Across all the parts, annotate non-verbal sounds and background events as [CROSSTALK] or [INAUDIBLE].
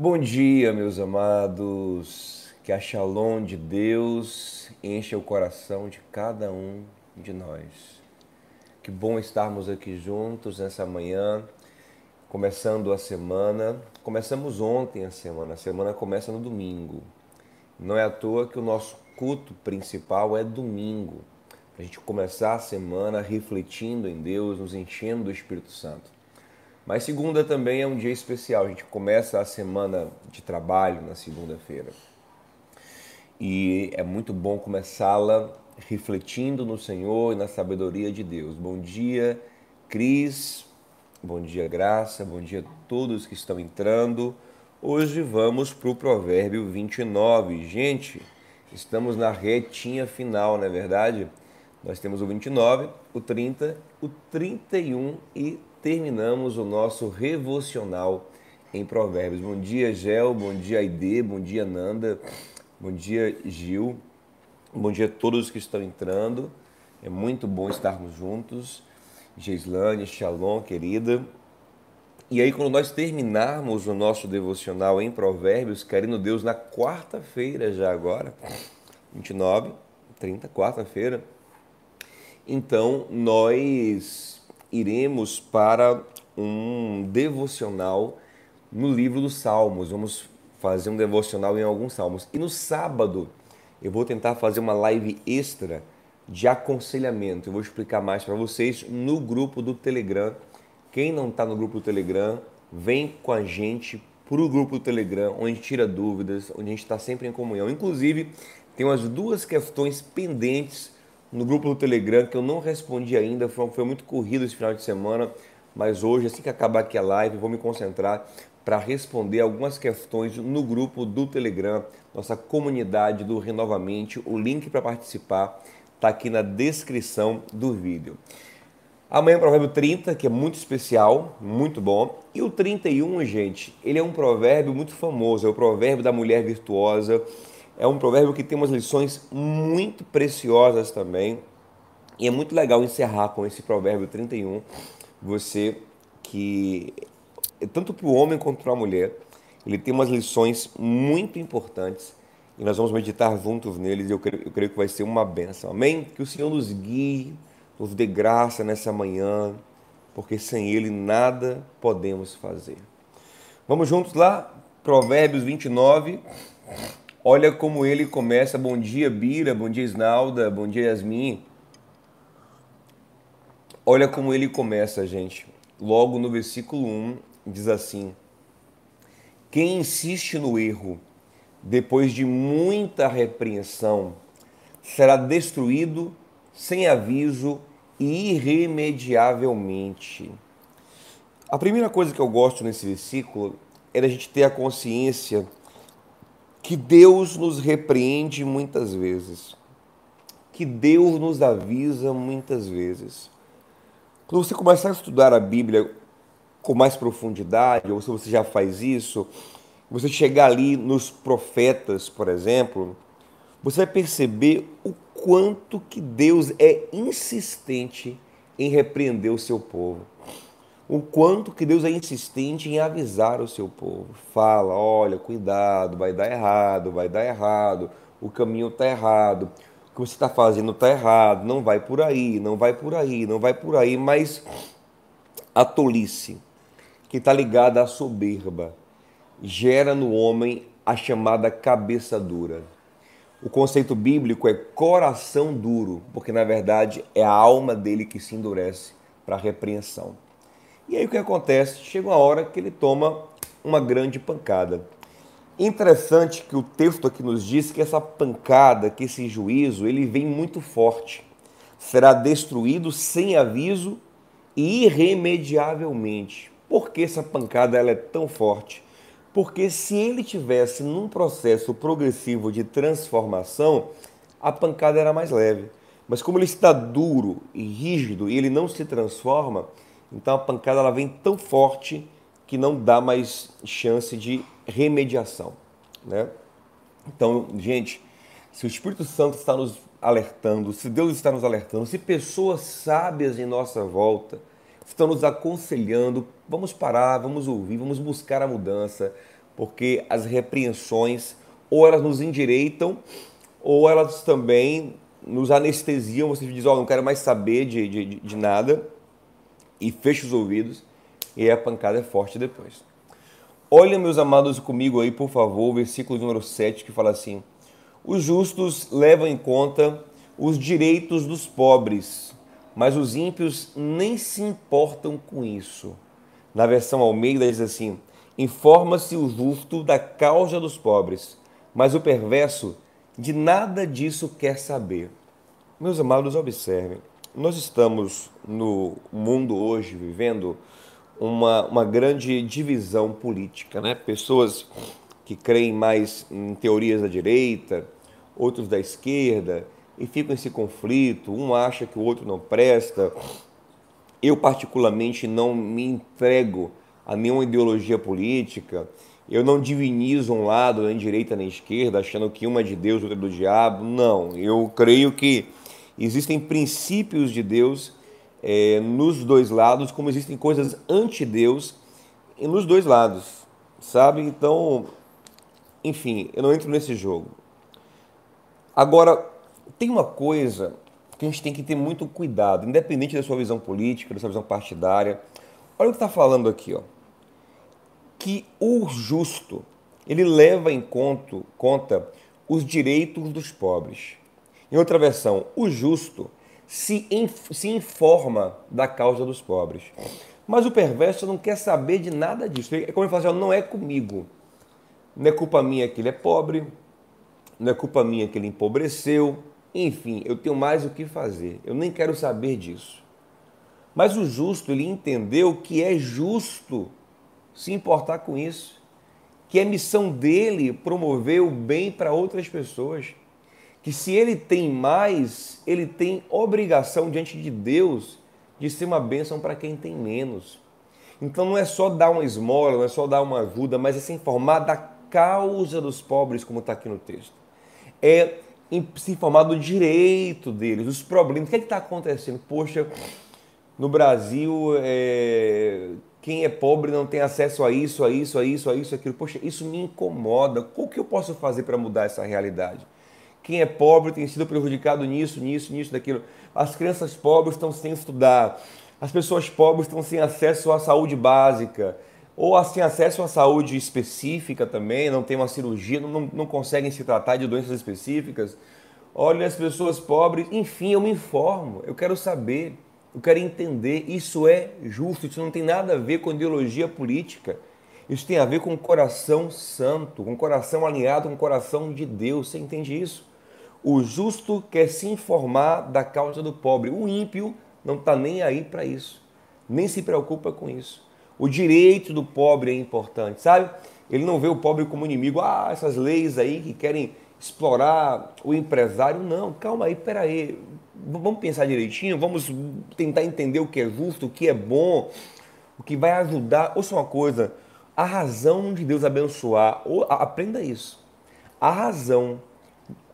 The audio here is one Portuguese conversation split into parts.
Bom dia, meus amados. Que a shalom de Deus encha o coração de cada um de nós. Que bom estarmos aqui juntos nessa manhã, começando a semana. Começamos ontem a semana, a semana começa no domingo. Não é à toa que o nosso culto principal é domingo, para a gente começar a semana refletindo em Deus, nos enchendo do Espírito Santo. Mas segunda também é um dia especial. A gente começa a semana de trabalho na segunda-feira. E é muito bom começá-la refletindo no Senhor e na sabedoria de Deus. Bom dia, Cris. Bom dia, Graça. Bom dia a todos que estão entrando. Hoje vamos para o provérbio 29. Gente, estamos na retinha final, não é verdade? Nós temos o 29, o 30, o 31 e terminamos o nosso revocional em Provérbios. Bom dia, Gel, bom dia, Aide, bom dia, Nanda, bom dia, Gil, bom dia a todos que estão entrando. É muito bom estarmos juntos. Geislane, Shalom, querida. E aí, quando nós terminarmos o nosso devocional em Provérbios, querendo Deus, na quarta-feira já agora, 29, 30, quarta-feira, então nós iremos para um devocional no livro dos Salmos. Vamos fazer um devocional em alguns salmos. E no sábado eu vou tentar fazer uma live extra de aconselhamento. Eu vou explicar mais para vocês no grupo do Telegram. Quem não está no grupo do Telegram, vem com a gente para o grupo do Telegram, onde tira dúvidas, onde a gente está sempre em comunhão. Inclusive, tem umas duas questões pendentes no grupo do Telegram que eu não respondi ainda, foi, foi muito corrido esse final de semana, mas hoje, assim que acabar aqui a live, vou me concentrar para responder algumas questões no grupo do Telegram, nossa comunidade do Renovamente. O link para participar está aqui na descrição do vídeo. Amanhã é o provérbio 30, que é muito especial, muito bom. E o 31, gente, ele é um provérbio muito famoso, é o provérbio da mulher virtuosa. É um provérbio que tem umas lições muito preciosas também. E é muito legal encerrar com esse provérbio 31. Você que, tanto para o homem quanto para a mulher, ele tem umas lições muito importantes. E nós vamos meditar juntos neles e eu creio, eu creio que vai ser uma benção. Amém? Que o Senhor nos guie, nos dê graça nessa manhã, porque sem Ele nada podemos fazer. Vamos juntos lá? Provérbios 29. Olha como ele começa. Bom dia, Bira. Bom dia, Isnalda. Bom dia, Yasmin. Olha como ele começa, gente. Logo no versículo 1, diz assim: Quem insiste no erro, depois de muita repreensão, será destruído sem aviso e irremediavelmente. A primeira coisa que eu gosto nesse versículo é a gente ter a consciência que Deus nos repreende muitas vezes, que Deus nos avisa muitas vezes. Quando você começar a estudar a Bíblia com mais profundidade, ou se você já faz isso, você chegar ali nos profetas, por exemplo, você vai perceber o quanto que Deus é insistente em repreender o seu povo o quanto que Deus é insistente em avisar o seu povo. Fala, olha, cuidado, vai dar errado, vai dar errado, o caminho está errado, o que você está fazendo está errado, não vai por aí, não vai por aí, não vai por aí, mas a tolice, que está ligada à soberba, gera no homem a chamada cabeça dura. O conceito bíblico é coração duro, porque na verdade é a alma dele que se endurece para a repreensão. E aí o que acontece? Chega uma hora que ele toma uma grande pancada. Interessante que o texto aqui nos diz que essa pancada, que esse juízo, ele vem muito forte. Será destruído sem aviso e irremediavelmente. Por que essa pancada ela é tão forte? Porque se ele tivesse num processo progressivo de transformação, a pancada era mais leve. Mas como ele está duro e rígido e ele não se transforma, então a pancada ela vem tão forte que não dá mais chance de remediação, né? Então, gente, se o Espírito Santo está nos alertando, se Deus está nos alertando, se pessoas sábias em nossa volta estão nos aconselhando, vamos parar, vamos ouvir, vamos buscar a mudança, porque as repreensões ou elas nos endireitam ou elas também nos anestesiam. Você diz: Ó, oh, não quero mais saber de, de, de nada e fecha os ouvidos e a pancada é forte depois. Olha, meus amados, comigo aí, por favor, o versículo número 7 que fala assim: Os justos levam em conta os direitos dos pobres, mas os ímpios nem se importam com isso. Na versão Almeida diz assim: Informa-se o justo da causa dos pobres, mas o perverso de nada disso quer saber. Meus amados, observem, nós estamos no mundo hoje vivendo uma, uma grande divisão política, né? Pessoas que creem mais em teorias da direita, outros da esquerda, e ficam nesse conflito, um acha que o outro não presta. Eu, particularmente, não me entrego a nenhuma ideologia política, eu não divinizo um lado, nem direita nem esquerda, achando que uma é de Deus, outra é do diabo. Não, eu creio que existem princípios de Deus é, nos dois lados, como existem coisas anti-Deus nos dois lados, sabe? Então, enfim, eu não entro nesse jogo. Agora, tem uma coisa que a gente tem que ter muito cuidado, independente da sua visão política, da sua visão partidária. Olha o que está falando aqui, ó. Que o justo, ele leva em conta, conta os direitos dos pobres. Em outra versão, o justo se, se informa da causa dos pobres. Mas o perverso não quer saber de nada disso. É como ele fala assim, não é comigo. Não é culpa minha que ele é pobre, não é culpa minha que ele empobreceu. Enfim, eu tenho mais o que fazer. Eu nem quero saber disso. Mas o justo, ele entendeu que é justo se importar com isso. Que é missão dele promover o bem para outras pessoas que se ele tem mais, ele tem obrigação diante de Deus de ser uma bênção para quem tem menos. Então não é só dar uma esmola, não é só dar uma ajuda, mas é se informar da causa dos pobres, como está aqui no texto. É se informar do direito deles, dos problemas. O que é está acontecendo? Poxa, no Brasil, é... quem é pobre não tem acesso a isso, a isso, a isso, a isso, aquilo. Poxa, isso me incomoda. O que eu posso fazer para mudar essa realidade? Quem é pobre tem sido prejudicado nisso, nisso, nisso, daquilo. As crianças pobres estão sem estudar. As pessoas pobres estão sem acesso à saúde básica. Ou sem acesso à saúde específica também, não tem uma cirurgia, não, não conseguem se tratar de doenças específicas. Olha, as pessoas pobres, enfim, eu me informo, eu quero saber, eu quero entender. Isso é justo, isso não tem nada a ver com ideologia política. Isso tem a ver com coração santo, com coração alinhado com o coração de Deus. Você entende isso? O justo quer se informar da causa do pobre. O ímpio não está nem aí para isso, nem se preocupa com isso. O direito do pobre é importante, sabe? Ele não vê o pobre como inimigo. Ah, essas leis aí que querem explorar o empresário. Não, calma aí, peraí. Vamos pensar direitinho, vamos tentar entender o que é justo, o que é bom, o que vai ajudar. Ouça uma coisa, a razão de Deus abençoar, aprenda isso. A razão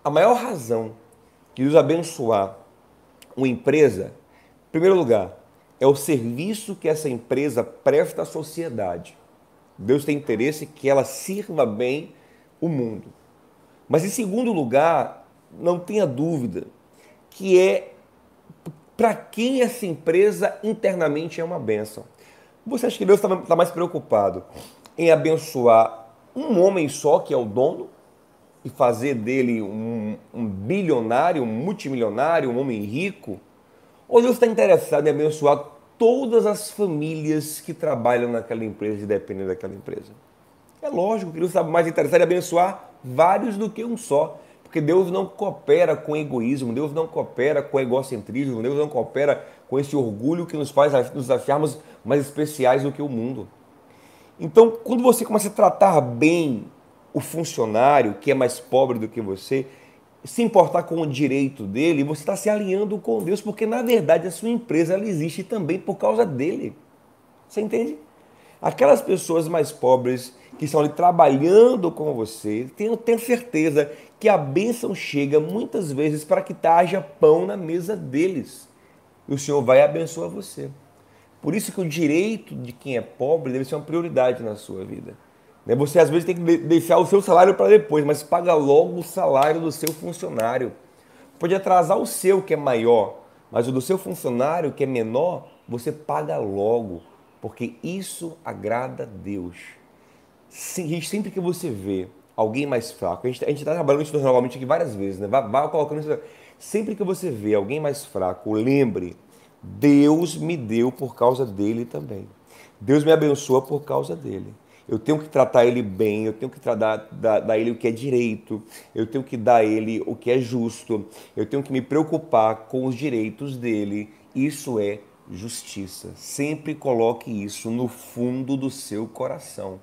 a maior razão de Deus abençoar uma empresa, em primeiro lugar, é o serviço que essa empresa presta à sociedade. Deus tem interesse que ela sirva bem o mundo. Mas em segundo lugar, não tenha dúvida que é para quem essa empresa internamente é uma bênção. Você acha que Deus está tá mais preocupado em abençoar um homem só, que é o dono, e fazer dele um, um bilionário, um multimilionário, um homem rico? Ou Deus está interessado em abençoar todas as famílias que trabalham naquela empresa e dependem daquela empresa? É lógico que Deus está mais interessado em abençoar vários do que um só. Porque Deus não coopera com egoísmo, Deus não coopera com egocentrismo, Deus não coopera com esse orgulho que nos faz nos acharmos mais especiais do que o mundo. Então, quando você começa a tratar bem o funcionário que é mais pobre do que você, se importar com o direito dele, você está se alinhando com Deus, porque na verdade a sua empresa ela existe também por causa dele. Você entende? Aquelas pessoas mais pobres que estão ali trabalhando com você, tenho, tenho certeza que a bênção chega muitas vezes para que haja pão na mesa deles. E o Senhor vai abençoar você. Por isso que o direito de quem é pobre deve ser uma prioridade na sua vida. Né? Você às vezes tem que deixar o seu salário para depois, mas paga logo o salário do seu funcionário. Pode atrasar o seu, que é maior, mas o do seu funcionário, que é menor, você paga logo, porque isso agrada a Deus. Sempre que você vê alguém mais fraco, a gente está trabalhando isso normalmente aqui várias vezes, né? Vai, vai colocando isso. Sempre que você vê alguém mais fraco, lembre, Deus me deu por causa dele também. Deus me abençoa por causa dele. Eu tenho que tratar ele bem, eu tenho que dar, dar, dar ele o que é direito, eu tenho que dar ele o que é justo, eu tenho que me preocupar com os direitos dele. Isso é justiça. Sempre coloque isso no fundo do seu coração.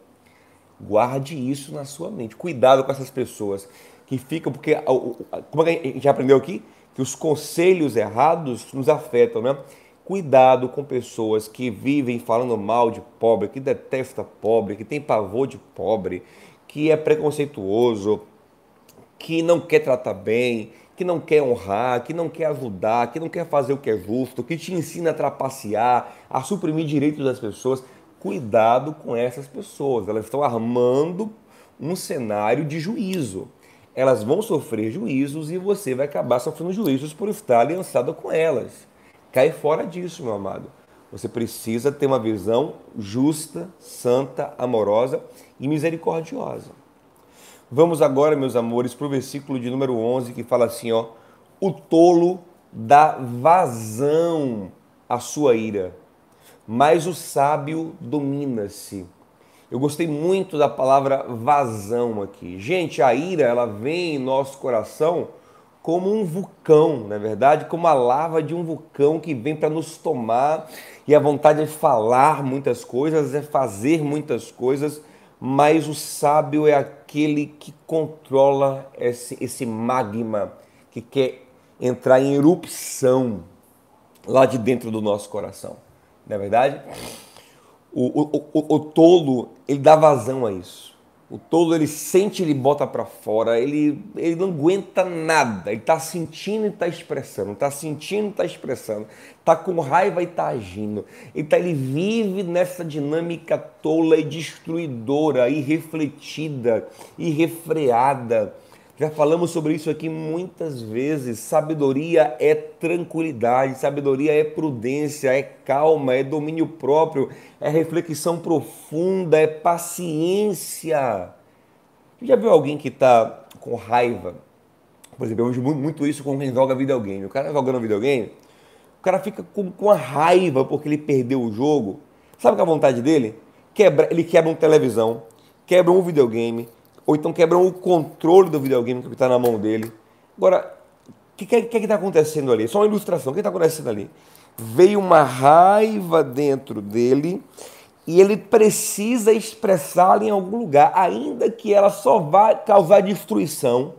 Guarde isso na sua mente. Cuidado com essas pessoas que ficam, porque, como a gente já aprendeu aqui, que os conselhos errados nos afetam, né? Cuidado com pessoas que vivem falando mal de pobre, que detesta pobre, que tem pavor de pobre, que é preconceituoso, que não quer tratar bem, que não quer honrar, que não quer ajudar, que não quer fazer o que é justo, que te ensina a trapacear, a suprimir direitos das pessoas. Cuidado com essas pessoas, elas estão armando um cenário de juízo. Elas vão sofrer juízos e você vai acabar sofrendo juízos por estar aliançado com elas. Cai fora disso, meu amado. Você precisa ter uma visão justa, santa, amorosa e misericordiosa. Vamos agora, meus amores, para o versículo de número 11 que fala assim: ó, o tolo dá vazão à sua ira, mas o sábio domina-se. Eu gostei muito da palavra vazão aqui. Gente, a ira, ela vem em nosso coração como um vulcão, na é verdade, como a lava de um vulcão que vem para nos tomar e a vontade é falar muitas coisas, é fazer muitas coisas, mas o sábio é aquele que controla esse, esse magma que quer entrar em erupção lá de dentro do nosso coração, não é verdade? O, o, o, o tolo, ele dá vazão a isso. O tolo ele sente, ele bota para fora, ele, ele não aguenta nada, ele está sentindo e está expressando, está sentindo e está expressando, está com raiva e está agindo. Tá, ele vive nessa dinâmica tola e destruidora, irrefletida, irrefreada. Já falamos sobre isso aqui muitas vezes. Sabedoria é tranquilidade, sabedoria é prudência, é calma, é domínio próprio, é reflexão profunda, é paciência. Já viu alguém que está com raiva? Por exemplo, eu vejo muito isso com quem joga videogame. O cara jogando videogame, o cara fica com, com a raiva porque ele perdeu o jogo. Sabe qual é a vontade dele? Quebra, ele quebra uma televisão, quebra um videogame, ou então quebram o controle do videogame que está na mão dele. Agora, o que, que, que está acontecendo ali? Só uma ilustração. O que está acontecendo ali? Veio uma raiva dentro dele e ele precisa expressá-la em algum lugar, ainda que ela só vá causar destruição,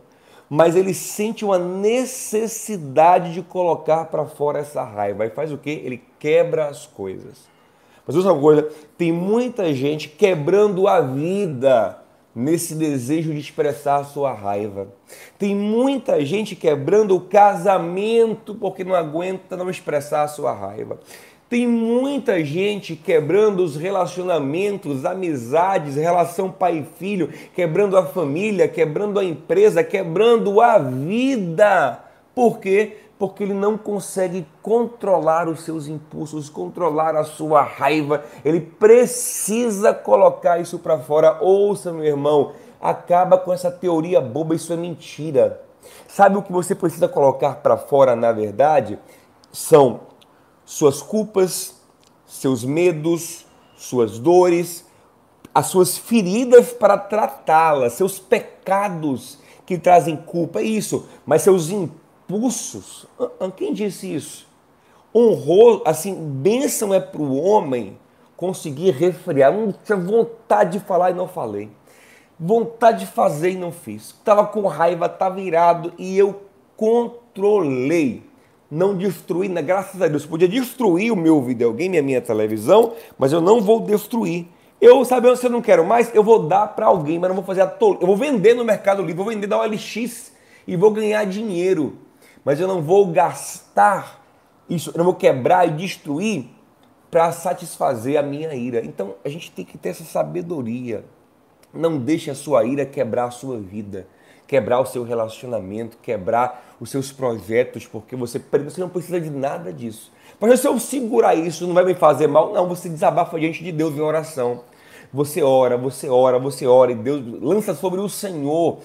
mas ele sente uma necessidade de colocar para fora essa raiva. E faz o quê? Ele quebra as coisas. Mas outra coisa, tem muita gente quebrando a vida nesse desejo de expressar sua raiva. Tem muita gente quebrando o casamento porque não aguenta não expressar sua raiva. Tem muita gente quebrando os relacionamentos, amizades, relação pai e filho, quebrando a família, quebrando a empresa, quebrando a vida. Por quê? Porque ele não consegue controlar os seus impulsos, controlar a sua raiva. Ele precisa colocar isso para fora. Ouça, meu irmão, acaba com essa teoria boba, isso é mentira. Sabe o que você precisa colocar para fora, na verdade? São suas culpas, seus medos, suas dores, as suas feridas para tratá-las, seus pecados que trazem culpa, é isso, mas seus impulsos impulsos. Quem disse isso? Honrou, assim, bênção é para o homem conseguir refrear. Não tinha vontade de falar e não falei. Vontade de fazer e não fiz. Estava com raiva, estava irado e eu controlei. Não destruí, né? graças a Deus. Podia destruir o meu videogame, a minha televisão, mas eu não vou destruir. Eu, sabendo se eu não quero mais, eu vou dar para alguém, mas não vou fazer a tol... Eu vou vender no Mercado Livre, vou vender da OLX e vou ganhar dinheiro mas eu não vou gastar isso, eu não vou quebrar e destruir para satisfazer a minha ira. Então a gente tem que ter essa sabedoria. Não deixe a sua ira quebrar a sua vida, quebrar o seu relacionamento, quebrar os seus projetos, porque você, você não precisa de nada disso. Mas se eu segurar isso, não vai me fazer mal? Não, você desabafa diante de Deus em oração. Você ora, você ora, você ora, e Deus lança sobre o Senhor.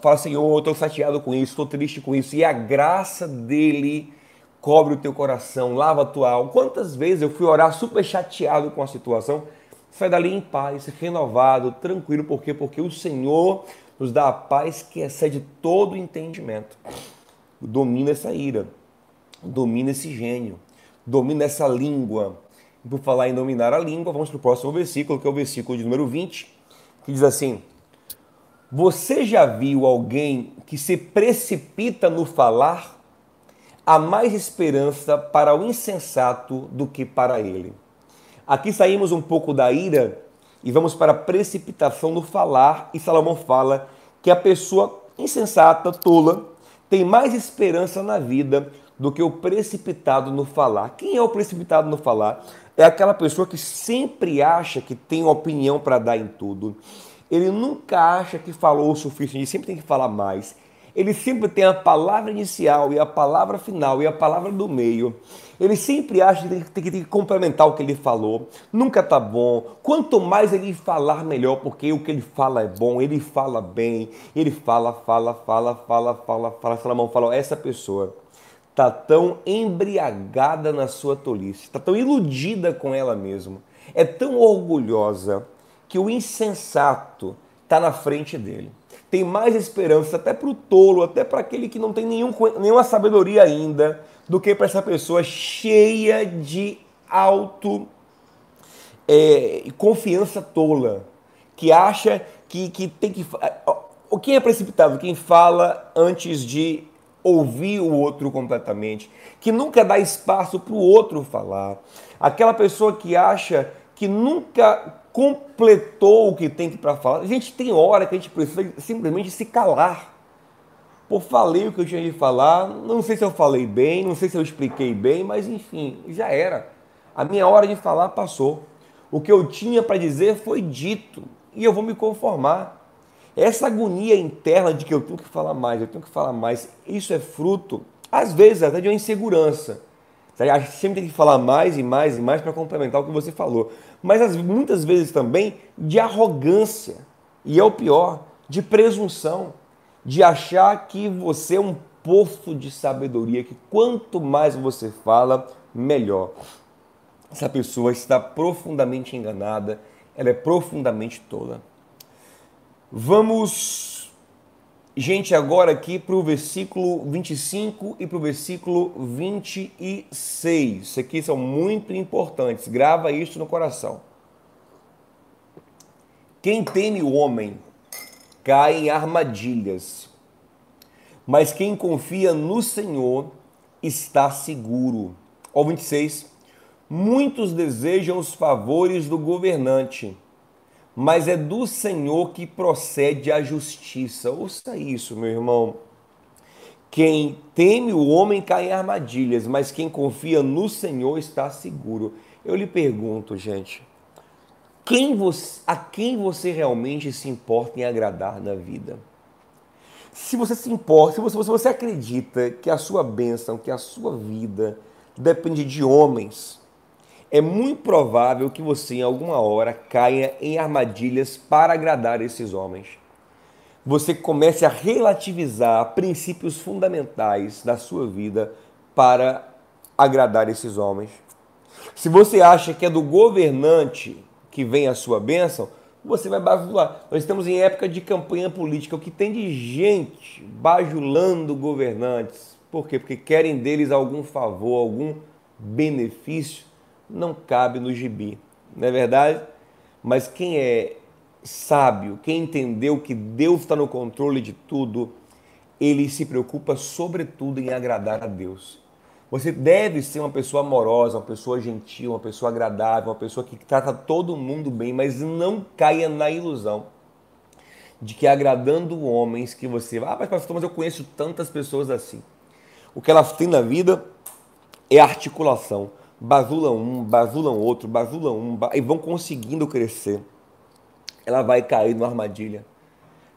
Fala, Senhor, eu estou chateado com isso, estou triste com isso. E a graça dele cobre o teu coração, lava a tua alma. Quantas vezes eu fui orar super chateado com a situação? sai dali em paz, renovado, tranquilo, por quê? Porque o Senhor nos dá a paz que excede todo entendimento. Domina essa ira, domina esse gênio, domina essa língua. E por falar em dominar a língua, vamos para o próximo versículo, que é o versículo de número 20, que diz assim: Você já viu alguém que se precipita no falar? Há mais esperança para o insensato do que para ele. Aqui saímos um pouco da ira e vamos para a precipitação no falar, e Salomão fala que a pessoa insensata, tola, tem mais esperança na vida do que o precipitado no falar. Quem é o precipitado no falar? É aquela pessoa que sempre acha que tem opinião para dar em tudo. Ele nunca acha que falou o suficiente, sempre tem que falar mais ele sempre tem a palavra inicial e a palavra final e a palavra do meio. Ele sempre acha que tem, que, tem que complementar o que ele falou. Nunca tá bom. Quanto mais ele falar, melhor, porque o que ele fala é bom, ele fala bem, ele fala, fala, fala, fala, fala, fala. Salomão fala, essa pessoa tá tão embriagada na sua tolice, tá tão iludida com ela mesma, é tão orgulhosa que o insensato está na frente dele tem mais esperança até para o tolo, até para aquele que não tem nenhum, nenhuma sabedoria ainda, do que para essa pessoa cheia de auto é, confiança tola, que acha que, que tem que. O que é precipitado? Quem fala antes de ouvir o outro completamente, que nunca dá espaço para o outro falar, aquela pessoa que acha que nunca completou o que tem que para falar. A gente tem hora que a gente precisa simplesmente se calar. Pô, falei o que eu tinha de falar, não sei se eu falei bem, não sei se eu expliquei bem, mas enfim, já era. A minha hora de falar passou. O que eu tinha para dizer foi dito e eu vou me conformar. Essa agonia interna de que eu tenho que falar mais, eu tenho que falar mais, isso é fruto, às vezes, até de uma insegurança. A gente sempre tem que falar mais e mais e mais para complementar o que você falou mas muitas vezes também de arrogância. E é o pior, de presunção, de achar que você é um poço de sabedoria, que quanto mais você fala, melhor. Essa pessoa está profundamente enganada, ela é profundamente tola. Vamos Gente, agora aqui para o versículo 25 e para o versículo 26. Isso aqui são muito importantes. Grava isso no coração. Quem teme o homem cai em armadilhas, mas quem confia no Senhor está seguro. Ó 26. Muitos desejam os favores do governante mas é do Senhor que procede a justiça. Ouça isso, meu irmão. Quem teme o homem cai em armadilhas, mas quem confia no Senhor está seguro. Eu lhe pergunto, gente, quem você, a quem você realmente se importa em agradar na vida? Se você se importa, se você, se você acredita que a sua bênção, que a sua vida depende de homens, é muito provável que você em alguma hora caia em armadilhas para agradar esses homens. Você comece a relativizar princípios fundamentais da sua vida para agradar esses homens. Se você acha que é do governante que vem a sua bênção, você vai bajular. Nós estamos em época de campanha política, o que tem de gente bajulando governantes. Por quê? Porque querem deles algum favor, algum benefício não cabe no gibi, não é verdade? Mas quem é sábio, quem entendeu que Deus está no controle de tudo, ele se preocupa sobretudo em agradar a Deus. Você deve ser uma pessoa amorosa, uma pessoa gentil, uma pessoa agradável, uma pessoa que trata todo mundo bem, mas não caia na ilusão de que agradando homens que você ah, mas pastor, mas eu conheço tantas pessoas assim. O que elas têm na vida é articulação basulam um, basulam outro, basulam um, e vão conseguindo crescer. ela vai cair numa armadilha.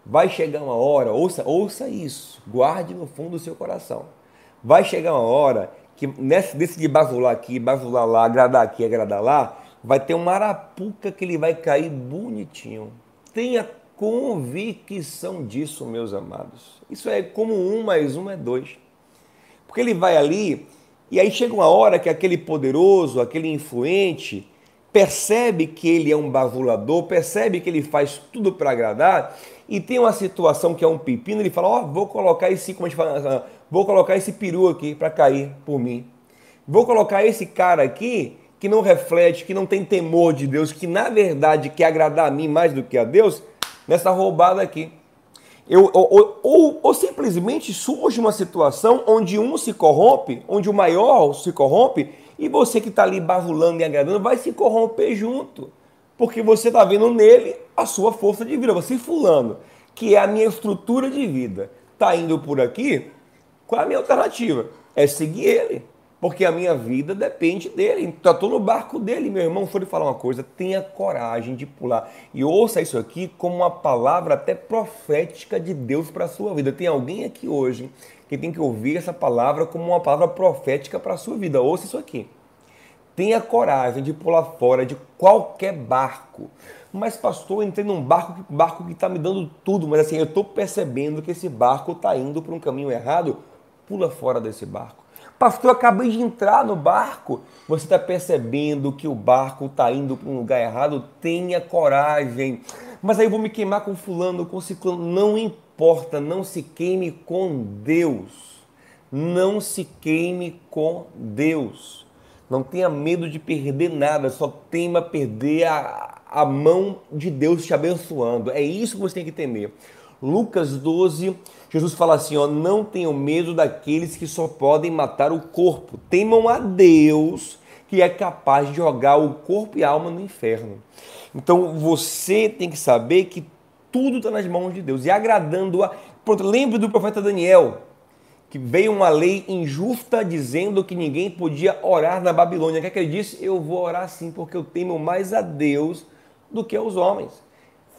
Vai chegar uma hora, ouça, ouça isso, guarde no fundo do seu coração. Vai chegar uma hora que nesse, desse de basular aqui, basular lá, agradar aqui, agradar lá, vai ter uma arapuca que ele vai cair bonitinho. Tenha convicção disso, meus amados. Isso é como um mais um é dois. Porque ele vai ali, e aí chega uma hora que aquele poderoso, aquele influente, percebe que ele é um bavulador, percebe que ele faz tudo para agradar, e tem uma situação que é um pepino, ele fala: Ó, oh, vou colocar esse, como a gente fala, vou colocar esse peru aqui para cair por mim. Vou colocar esse cara aqui que não reflete, que não tem temor de Deus, que na verdade quer agradar a mim mais do que a Deus, nessa roubada aqui. Eu, ou, ou, ou, simplesmente surge uma situação onde um se corrompe, onde o maior se corrompe, e você que está ali bavulando e agradando vai se corromper junto. Porque você está vendo nele a sua força de vida. Você, fulano, que é a minha estrutura de vida, está indo por aqui, qual é a minha alternativa? É seguir ele porque a minha vida depende dele. Então, estou no barco dele, meu irmão. For lhe falar uma coisa, tenha coragem de pular. E ouça isso aqui como uma palavra até profética de Deus para a sua vida. Tem alguém aqui hoje que tem que ouvir essa palavra como uma palavra profética para a sua vida. Ouça isso aqui. Tenha coragem de pular fora de qualquer barco. Mas, pastor, eu entrei num barco, barco que está me dando tudo, mas assim, eu estou percebendo que esse barco está indo para um caminho errado. Pula fora desse barco Pastor, acabei de entrar no barco. Você está percebendo que o barco está indo para um lugar errado? Tenha coragem. Mas aí eu vou me queimar com fulano, com ciclano. Não importa, não se queime com Deus. Não se queime com Deus. Não tenha medo de perder nada, só tema perder a, a mão de Deus te abençoando. É isso que você tem que temer. Lucas 12, Jesus fala assim: ó, não tenham medo daqueles que só podem matar o corpo. Temam a Deus que é capaz de jogar o corpo e a alma no inferno. Então você tem que saber que tudo está nas mãos de Deus e agradando a. Pronto, lembre do profeta Daniel, que veio uma lei injusta dizendo que ninguém podia orar na Babilônia. O que, é que ele disse? Eu vou orar sim, porque eu temo mais a Deus do que aos homens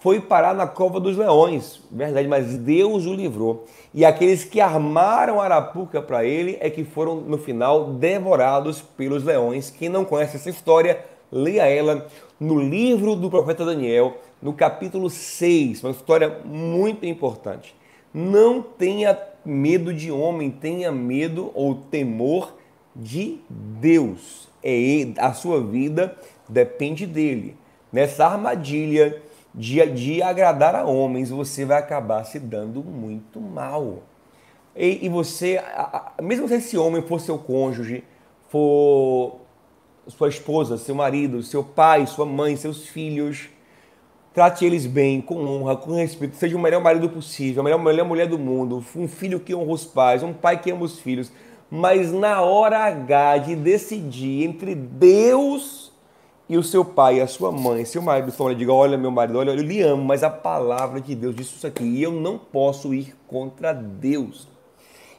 foi parar na cova dos leões, verdade, mas Deus o livrou. E aqueles que armaram arapuca para ele é que foram no final devorados pelos leões. Quem não conhece essa história, leia ela no livro do profeta Daniel, no capítulo 6, uma história muito importante. Não tenha medo de homem, tenha medo ou temor de Deus. É a sua vida depende dele. Nessa armadilha de, de agradar a homens, você vai acabar se dando muito mal. E, e você, mesmo se esse homem for seu cônjuge, for sua esposa, seu marido, seu pai, sua mãe, seus filhos, trate eles bem, com honra, com respeito, seja o melhor marido possível, a melhor, melhor mulher do mundo, um filho que honra os pais, um pai que ama os filhos. Mas na hora H de decidir entre Deus e o seu pai, a sua mãe, seu marido falam, diga, olha meu marido, olha, eu lhe amo, mas a palavra de Deus disse isso aqui e eu não posso ir contra Deus.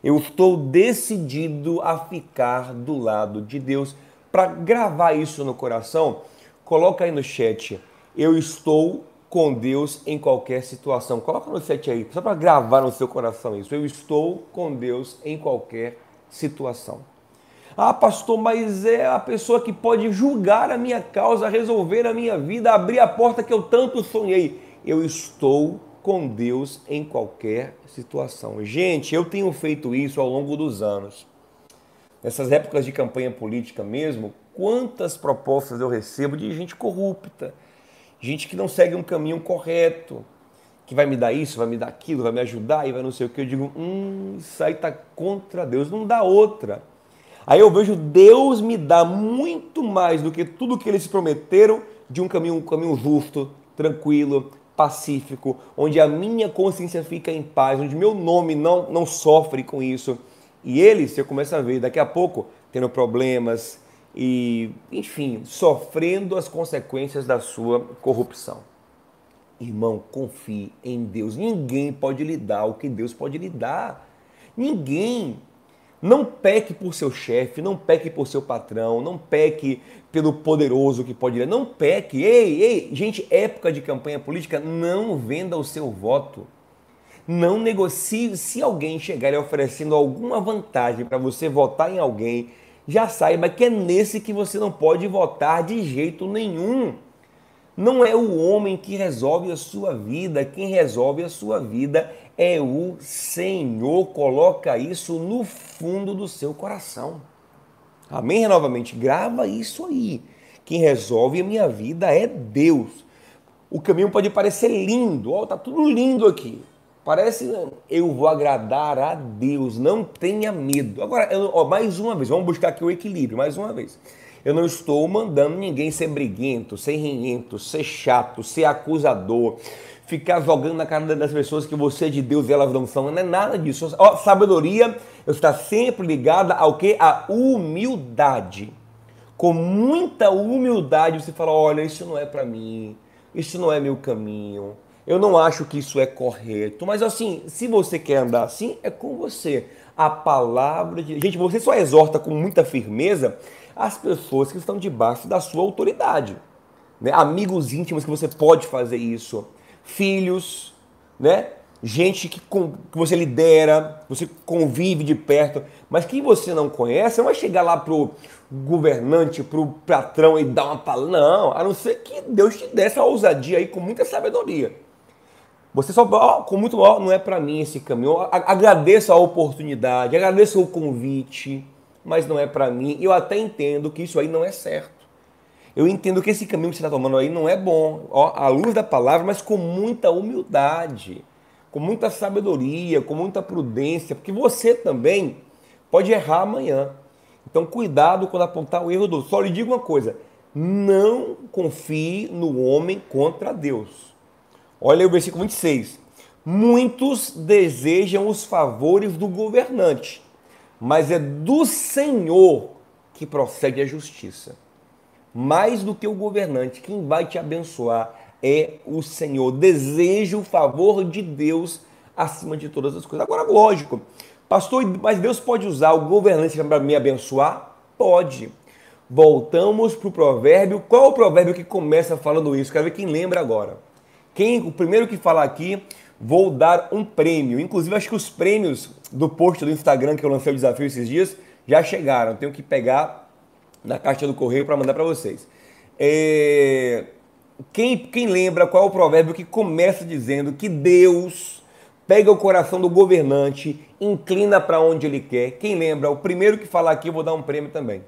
Eu estou decidido a ficar do lado de Deus. Para gravar isso no coração, coloca aí no chat. Eu estou com Deus em qualquer situação. Coloca no chat aí, só para gravar no seu coração isso. Eu estou com Deus em qualquer situação. Ah, pastor, mas é a pessoa que pode julgar a minha causa, resolver a minha vida, abrir a porta que eu tanto sonhei. Eu estou com Deus em qualquer situação. Gente, eu tenho feito isso ao longo dos anos. Nessas épocas de campanha política mesmo, quantas propostas eu recebo de gente corrupta, gente que não segue um caminho correto, que vai me dar isso, vai me dar aquilo, vai me ajudar e vai não sei o que. Eu digo, hum, isso aí está contra Deus, não dá outra. Aí eu vejo Deus me dá muito mais do que tudo que eles prometeram de um caminho, um caminho justo, tranquilo, pacífico, onde a minha consciência fica em paz, onde meu nome não, não sofre com isso. E eles, você começa a ver, daqui a pouco, tendo problemas e, enfim, sofrendo as consequências da sua corrupção. Irmão, confie em Deus. Ninguém pode lhe dar o que Deus pode lhe dar. Ninguém. Não peque por seu chefe, não peque por seu patrão, não peque pelo poderoso que pode ir. Não peque. Ei, ei, gente, época de campanha política, não venda o seu voto. Não negocie. Se alguém chegar e oferecendo alguma vantagem para você votar em alguém, já saiba que é nesse que você não pode votar de jeito nenhum. Não é o homem que resolve a sua vida, quem resolve a sua vida é o Senhor. Coloca isso no fundo do seu coração. Amém? Novamente, grava isso aí. Quem resolve a minha vida é Deus. O caminho pode parecer lindo, ó, tá tudo lindo aqui. Parece eu vou agradar a Deus, não tenha medo. Agora, eu, ó, mais uma vez, vamos buscar aqui o equilíbrio, mais uma vez. Eu não estou mandando ninguém ser briguento, ser rinhento, ser chato, ser acusador, ficar jogando na cara das pessoas que você é de Deus e elas não são. Não é nada disso. Ó, sabedoria está sempre ligada ao que? A humildade. Com muita humildade você fala: olha, isso não é para mim, isso não é meu caminho. Eu não acho que isso é correto, mas assim, se você quer andar assim, é com você. A palavra de. Gente, você só exorta com muita firmeza as pessoas que estão debaixo da sua autoridade. Né? Amigos íntimos que você pode fazer isso, filhos, né? gente que, com, que você lidera, você convive de perto, mas quem você não conhece, não vai chegar lá pro governante, pro patrão e dar uma palavra. Não, a não ser que Deus te dê essa ousadia aí com muita sabedoria. Você só, ó, com muito, ó, não é para mim esse caminho. Agradeço a oportunidade, agradeço o convite mas não é para mim. Eu até entendo que isso aí não é certo. Eu entendo que esse caminho que você está tomando aí não é bom, ó, à luz da palavra, mas com muita humildade, com muita sabedoria, com muita prudência, porque você também pode errar amanhã. Então, cuidado quando apontar o erro do. Só lhe digo uma coisa: não confie no homem contra Deus. Olha o versículo 26. Muitos desejam os favores do governante, mas é do Senhor que procede a justiça. Mais do que o governante, quem vai te abençoar é o Senhor. Deseja o favor de Deus acima de todas as coisas. Agora, lógico, pastor, mas Deus pode usar o governante para me abençoar? Pode. Voltamos para o provérbio. Qual é o provérbio que começa falando isso? Quero ver quem lembra agora. Quem, o primeiro que fala aqui vou dar um prêmio. Inclusive, acho que os prêmios do post do Instagram que eu lancei o desafio esses dias já chegaram. Tenho que pegar na caixa do correio para mandar para vocês. É... Quem, quem lembra qual é o provérbio que começa dizendo que Deus pega o coração do governante, inclina para onde ele quer? Quem lembra? O primeiro que falar aqui eu vou dar um prêmio também.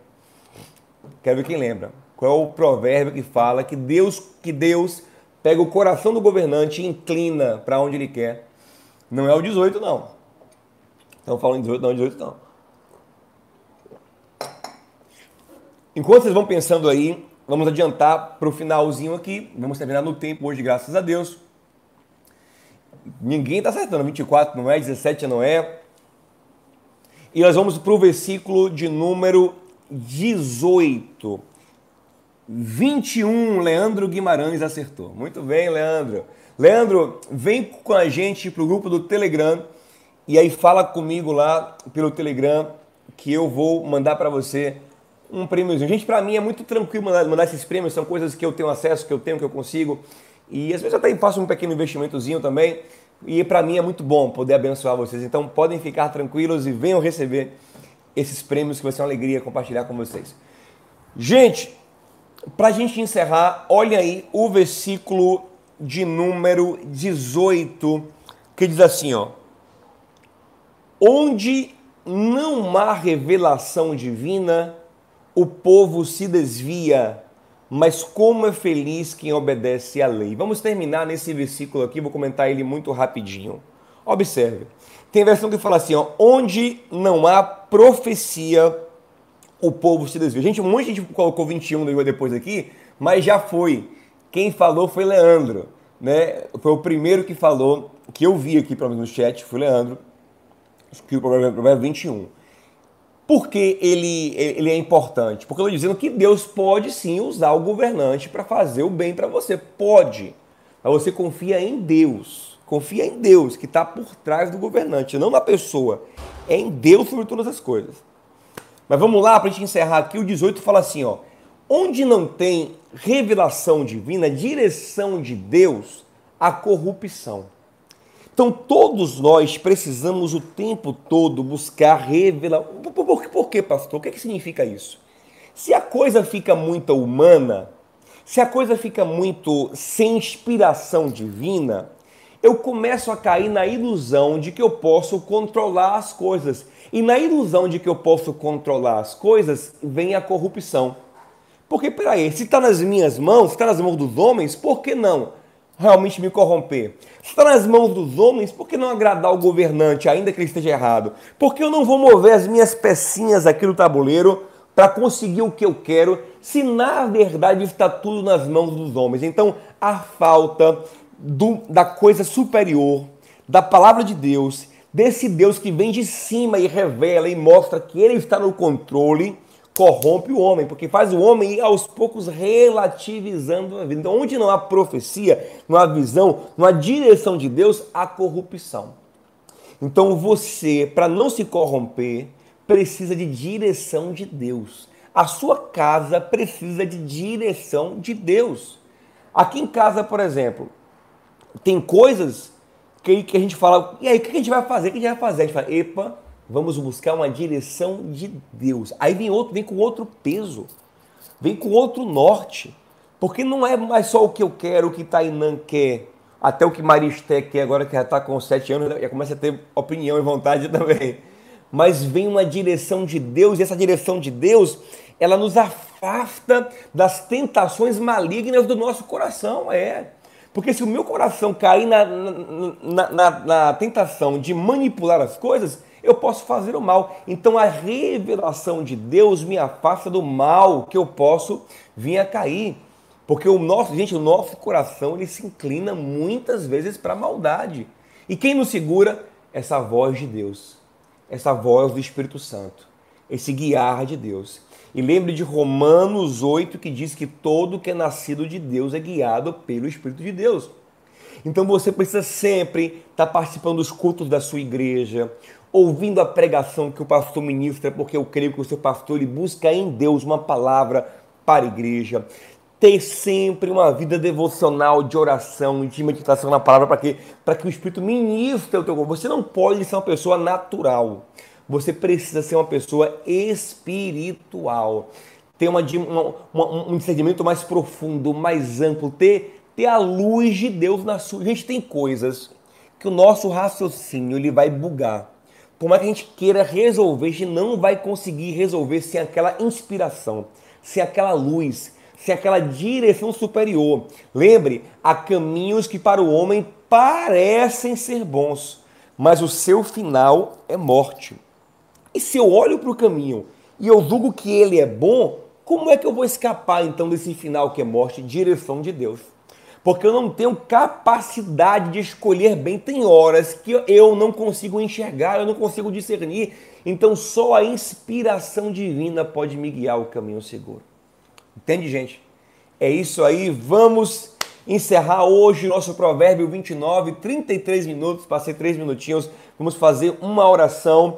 Quero ver quem lembra. Qual é o provérbio que fala que Deus, que Deus pega o coração do governante e inclina para onde ele quer. Não é o 18, não. Estão falando 18, não, 18 não. Enquanto vocês vão pensando aí, vamos adiantar para o finalzinho aqui. Vamos terminar no tempo hoje, graças a Deus. Ninguém está acertando. 24 não é, 17 não é. E nós vamos para o versículo de número 18. 21, Leandro Guimarães acertou. Muito bem, Leandro. Leandro, vem com a gente para o grupo do Telegram e aí fala comigo lá pelo Telegram que eu vou mandar para você um prêmiozinho. Gente, para mim é muito tranquilo mandar, mandar, esses prêmios, são coisas que eu tenho acesso, que eu tenho, que eu consigo. E às vezes até faço um pequeno investimentozinho também. E para mim é muito bom poder abençoar vocês. Então podem ficar tranquilos e venham receber esses prêmios que vai ser uma alegria compartilhar com vocês. Gente, para a gente encerrar, olha aí o versículo de número 18, que diz assim, ó. Onde não há revelação divina, o povo se desvia, mas como é feliz quem obedece à lei. Vamos terminar nesse versículo aqui, vou comentar ele muito rapidinho. Observe. Tem versão que fala assim, ó, onde não há profecia, o povo se desvia. Gente, um monte de gente colocou 21 depois aqui, mas já foi. Quem falou foi Leandro, né? Foi o primeiro que falou, que eu vi aqui pelo menos no chat, foi Leandro, que o provérbio é 21. Por que ele, ele é importante? Porque eu estou dizendo que Deus pode sim usar o governante para fazer o bem para você. Pode. Mas você confia em Deus. Confia em Deus, que está por trás do governante, não na pessoa. É em Deus sobre todas as coisas. Mas vamos lá, para a gente encerrar aqui, o 18 fala assim, ó. Onde não tem revelação divina, direção de Deus, a corrupção. Então todos nós precisamos o tempo todo buscar revelar. Por, por, por pastor? O que, é que significa isso? Se a coisa fica muito humana, se a coisa fica muito sem inspiração divina, eu começo a cair na ilusão de que eu posso controlar as coisas. E na ilusão de que eu posso controlar as coisas, vem a corrupção. Porque, peraí, se está nas minhas mãos, se está nas mãos dos homens, por que não realmente me corromper? Se está nas mãos dos homens, por que não agradar o governante, ainda que ele esteja errado? Por que eu não vou mover as minhas pecinhas aqui no tabuleiro para conseguir o que eu quero, se na verdade está tudo nas mãos dos homens? Então, a falta do, da coisa superior, da palavra de Deus, desse Deus que vem de cima e revela e mostra que ele está no controle, corrompe o homem, porque faz o homem ir aos poucos relativizando a vida. Então, onde não há profecia, não há visão, não há direção de Deus, há corrupção. Então, você, para não se corromper, precisa de direção de Deus. A sua casa precisa de direção de Deus. Aqui em casa, por exemplo, tem coisas que, que a gente fala, e aí, o que a gente vai fazer? O que a gente vai fazer? A gente fala, epa, vamos buscar uma direção de Deus. Aí vem outro, vem com outro peso, vem com outro norte. Porque não é mais só o que eu quero, o que Tainã quer, até o que Maristé quer, agora que já está com sete anos, já começa a ter opinião e vontade [LAUGHS] também. Mas vem uma direção de Deus, e essa direção de Deus, ela nos afasta das tentações malignas do nosso coração. É. Porque se o meu coração cair na, na, na, na, tentação de manipular as coisas, eu posso fazer o mal. Então a revelação de Deus me afasta do mal que eu posso vir a cair. Porque o nosso, gente, o nosso coração ele se inclina muitas vezes para a maldade. E quem nos segura? Essa voz de Deus, essa voz do Espírito Santo, esse guiar de Deus. E lembre de Romanos 8, que diz que todo que é nascido de Deus é guiado pelo Espírito de Deus. Então você precisa sempre estar participando dos cultos da sua igreja, ouvindo a pregação que o pastor ministra, porque eu creio que o seu pastor ele busca em Deus uma palavra para a igreja. Ter sempre uma vida devocional de oração, de meditação na palavra, para que, para que o Espírito ministre o teu corpo. Você não pode ser uma pessoa natural você precisa ser uma pessoa espiritual, ter uma, uma, um discernimento mais profundo, mais amplo, ter, ter a luz de Deus na sua. Gente tem coisas que o nosso raciocínio ele vai bugar. Por mais que a gente queira resolver, a gente não vai conseguir resolver sem aquela inspiração, sem aquela luz, sem aquela direção superior. Lembre, há caminhos que para o homem parecem ser bons, mas o seu final é morte. E se eu olho para o caminho e eu julgo que ele é bom, como é que eu vou escapar então desse final que é morte, direção de Deus? Porque eu não tenho capacidade de escolher bem. Tem horas que eu não consigo enxergar, eu não consigo discernir. Então só a inspiração divina pode me guiar o caminho seguro. Entende, gente? É isso aí. Vamos encerrar hoje nosso provérbio 29, 33 minutos. Passei 3 minutinhos. Vamos fazer uma oração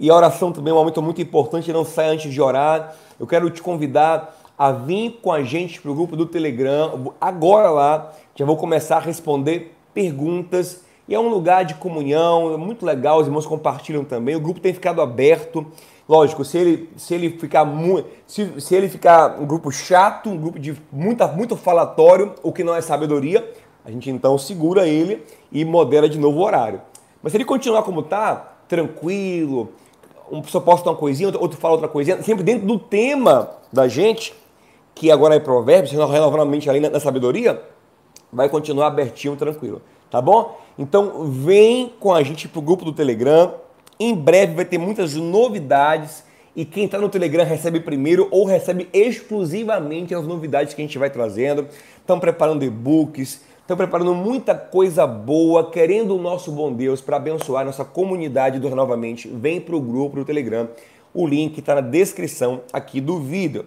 e a oração também é um momento muito importante, não sai antes de orar. Eu quero te convidar a vir com a gente para o grupo do Telegram. Agora lá, já vou começar a responder perguntas. E é um lugar de comunhão, é muito legal, os irmãos compartilham também. O grupo tem ficado aberto. Lógico, se ele, se ele ficar muito. Se, se ele ficar um grupo chato, um grupo de muita, muito falatório, o que não é sabedoria, a gente então segura ele e modera de novo o horário. Mas se ele continuar como está, tranquilo, um pessoa posta uma coisinha, outro fala outra coisinha, sempre dentro do tema da gente, que agora é provérbios, renovando a mente ali na, na sabedoria, vai continuar abertinho, tranquilo, tá bom? Então vem com a gente pro grupo do Telegram, em breve vai ter muitas novidades e quem está no Telegram recebe primeiro ou recebe exclusivamente as novidades que a gente vai trazendo. Estão preparando e-books, Estão preparando muita coisa boa, querendo o nosso bom Deus para abençoar nossa comunidade do Renovamente. Vem para o grupo do Telegram. O link está na descrição aqui do vídeo.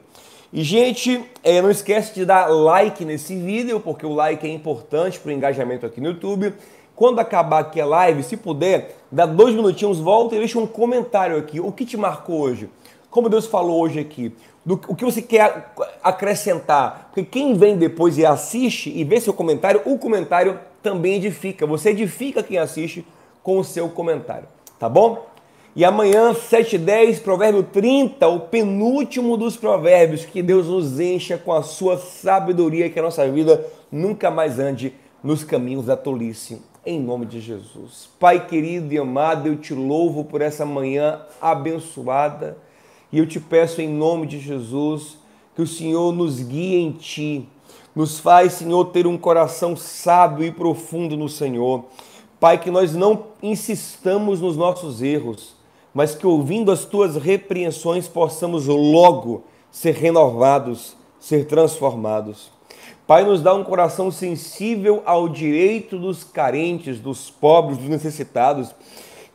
E, gente, é, não esquece de dar like nesse vídeo, porque o like é importante para o engajamento aqui no YouTube. quando acabar aqui a live, se puder, dá dois minutinhos, volta e deixa um comentário aqui. O que te marcou hoje? Como Deus falou hoje aqui? Do, o que você quer acrescentar? Porque quem vem depois e assiste e vê seu comentário, o comentário também edifica. Você edifica quem assiste com o seu comentário, tá bom? E amanhã, 7h10, provérbio 30, o penúltimo dos provérbios, que Deus nos encha com a sua sabedoria, que a nossa vida nunca mais ande nos caminhos da tolice. Em nome de Jesus. Pai querido e amado, eu te louvo por essa manhã abençoada e eu te peço em nome de Jesus que o Senhor nos guie em ti, nos faz, Senhor, ter um coração sábio e profundo no Senhor. Pai, que nós não insistamos nos nossos erros, mas que ouvindo as tuas repreensões possamos logo ser renovados, ser transformados. Pai, nos dá um coração sensível ao direito dos carentes, dos pobres, dos necessitados,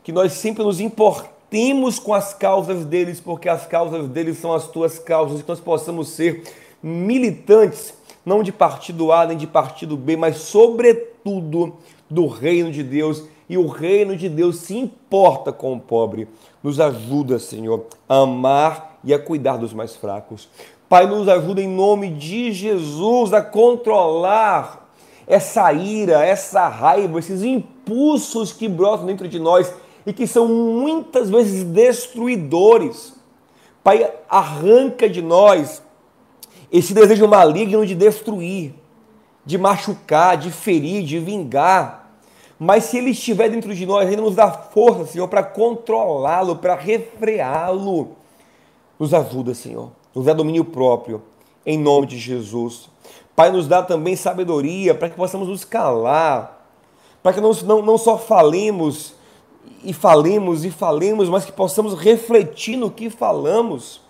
que nós sempre nos importemos com as causas deles, porque as causas deles são as tuas causas, que nós possamos ser militantes, não de partido A nem de partido B, mas sobretudo do reino de Deus e o reino de Deus se importa com o pobre. Nos ajuda, Senhor, a amar e a cuidar dos mais fracos. Pai, nos ajuda em nome de Jesus a controlar essa ira, essa raiva, esses impulsos que brotam dentro de nós e que são muitas vezes destruidores. Pai, arranca de nós esse desejo maligno de destruir, de machucar, de ferir, de vingar. Mas se ele estiver dentro de nós, ele nos dá força, Senhor, para controlá-lo, para refreá-lo. Nos ajuda, Senhor. Nos dá domínio próprio, em nome de Jesus. Pai, nos dá também sabedoria para que possamos nos calar, para que não, não, não só falemos e falemos e falemos, mas que possamos refletir no que falamos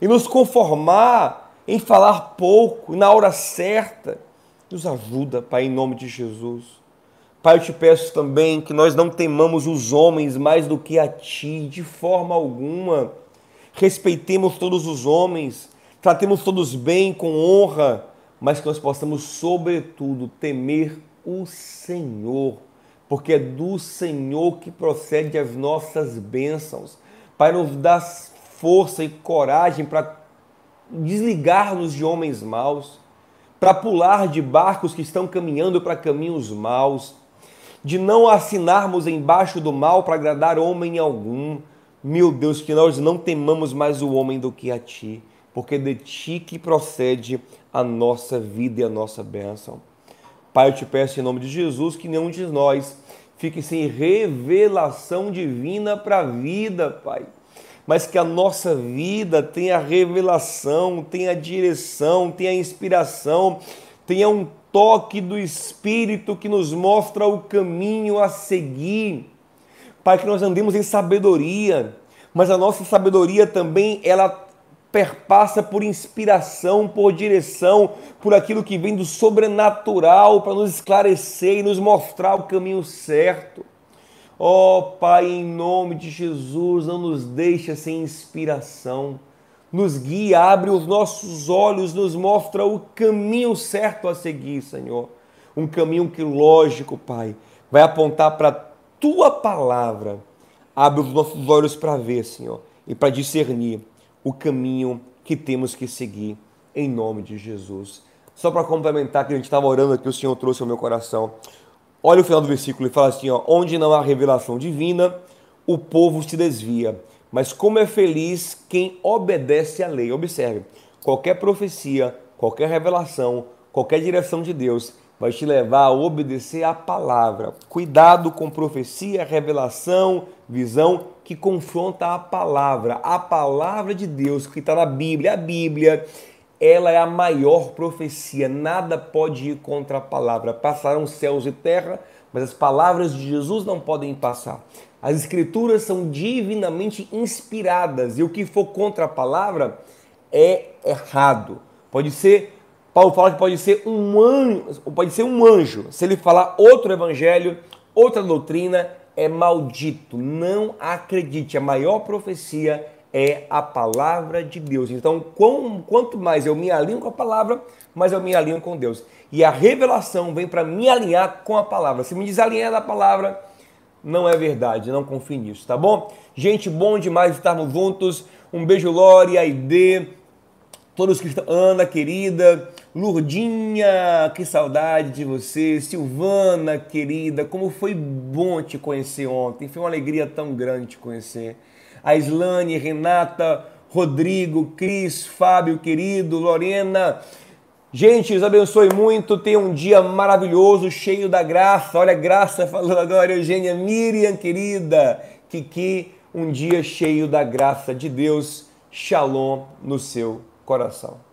e nos conformar em falar pouco, na hora certa. Nos ajuda, Pai, em nome de Jesus. Pai, eu te peço também que nós não temamos os homens mais do que a Ti, de forma alguma. Respeitemos todos os homens, tratemos todos bem, com honra, mas que nós possamos, sobretudo, temer o Senhor, porque é do Senhor que procede as nossas bênçãos. Pai, nos dá força e coragem para desligar-nos de homens maus, para pular de barcos que estão caminhando para caminhos maus de não assinarmos embaixo do mal para agradar homem algum. Meu Deus, que nós não temamos mais o homem do que a ti, porque de ti que procede a nossa vida e a nossa bênção. Pai, eu te peço em nome de Jesus que nenhum de nós fique sem revelação divina para a vida, Pai. Mas que a nossa vida tenha revelação, tenha direção, tenha inspiração, tenha um toque do Espírito que nos mostra o caminho a seguir. Pai, que nós andemos em sabedoria, mas a nossa sabedoria também ela perpassa por inspiração, por direção, por aquilo que vem do sobrenatural para nos esclarecer e nos mostrar o caminho certo. Ó oh, Pai, em nome de Jesus, não nos deixa sem inspiração nos guia, abre os nossos olhos, nos mostra o caminho certo a seguir, Senhor. Um caminho que, lógico, Pai, vai apontar para a tua palavra. Abre os nossos olhos para ver, Senhor, e para discernir o caminho que temos que seguir, em nome de Jesus. Só para complementar que a gente estava orando aqui, o Senhor trouxe ao meu coração. Olha o final do versículo e fala assim: ó, onde não há revelação divina, o povo se desvia mas como é feliz quem obedece à lei. Observe, qualquer profecia, qualquer revelação, qualquer direção de Deus vai te levar a obedecer à palavra. Cuidado com profecia, revelação, visão que confronta a palavra. A palavra de Deus que está na Bíblia. A Bíblia, ela é a maior profecia. Nada pode ir contra a palavra. Passarão céus e terra, mas as palavras de Jesus não podem passar. As escrituras são divinamente inspiradas e o que for contra a palavra é errado. Pode ser, Paulo fala que pode ser um anjo, pode ser um anjo. Se ele falar outro evangelho, outra doutrina, é maldito. Não acredite. A maior profecia é a palavra de Deus. Então, quanto mais eu me alinho com a palavra, mais eu me alinho com Deus. E a revelação vem para me alinhar com a palavra. Se me desalinhar da palavra, não é verdade, não confie nisso, tá bom? Gente, bom demais estarmos juntos. Um beijo, Lore, Aide, todos que estão. Ana, querida, Lurdinha, que saudade de você. Silvana, querida, como foi bom te conhecer ontem. Foi uma alegria tão grande te conhecer. A Islane, Renata, Rodrigo, Cris, Fábio, querido, Lorena. Gente, Deus abençoe muito. Tenha um dia maravilhoso, cheio da graça. Olha a graça falando agora, Eugênia Miriam, querida. Kiki, um dia cheio da graça de Deus. Shalom no seu coração.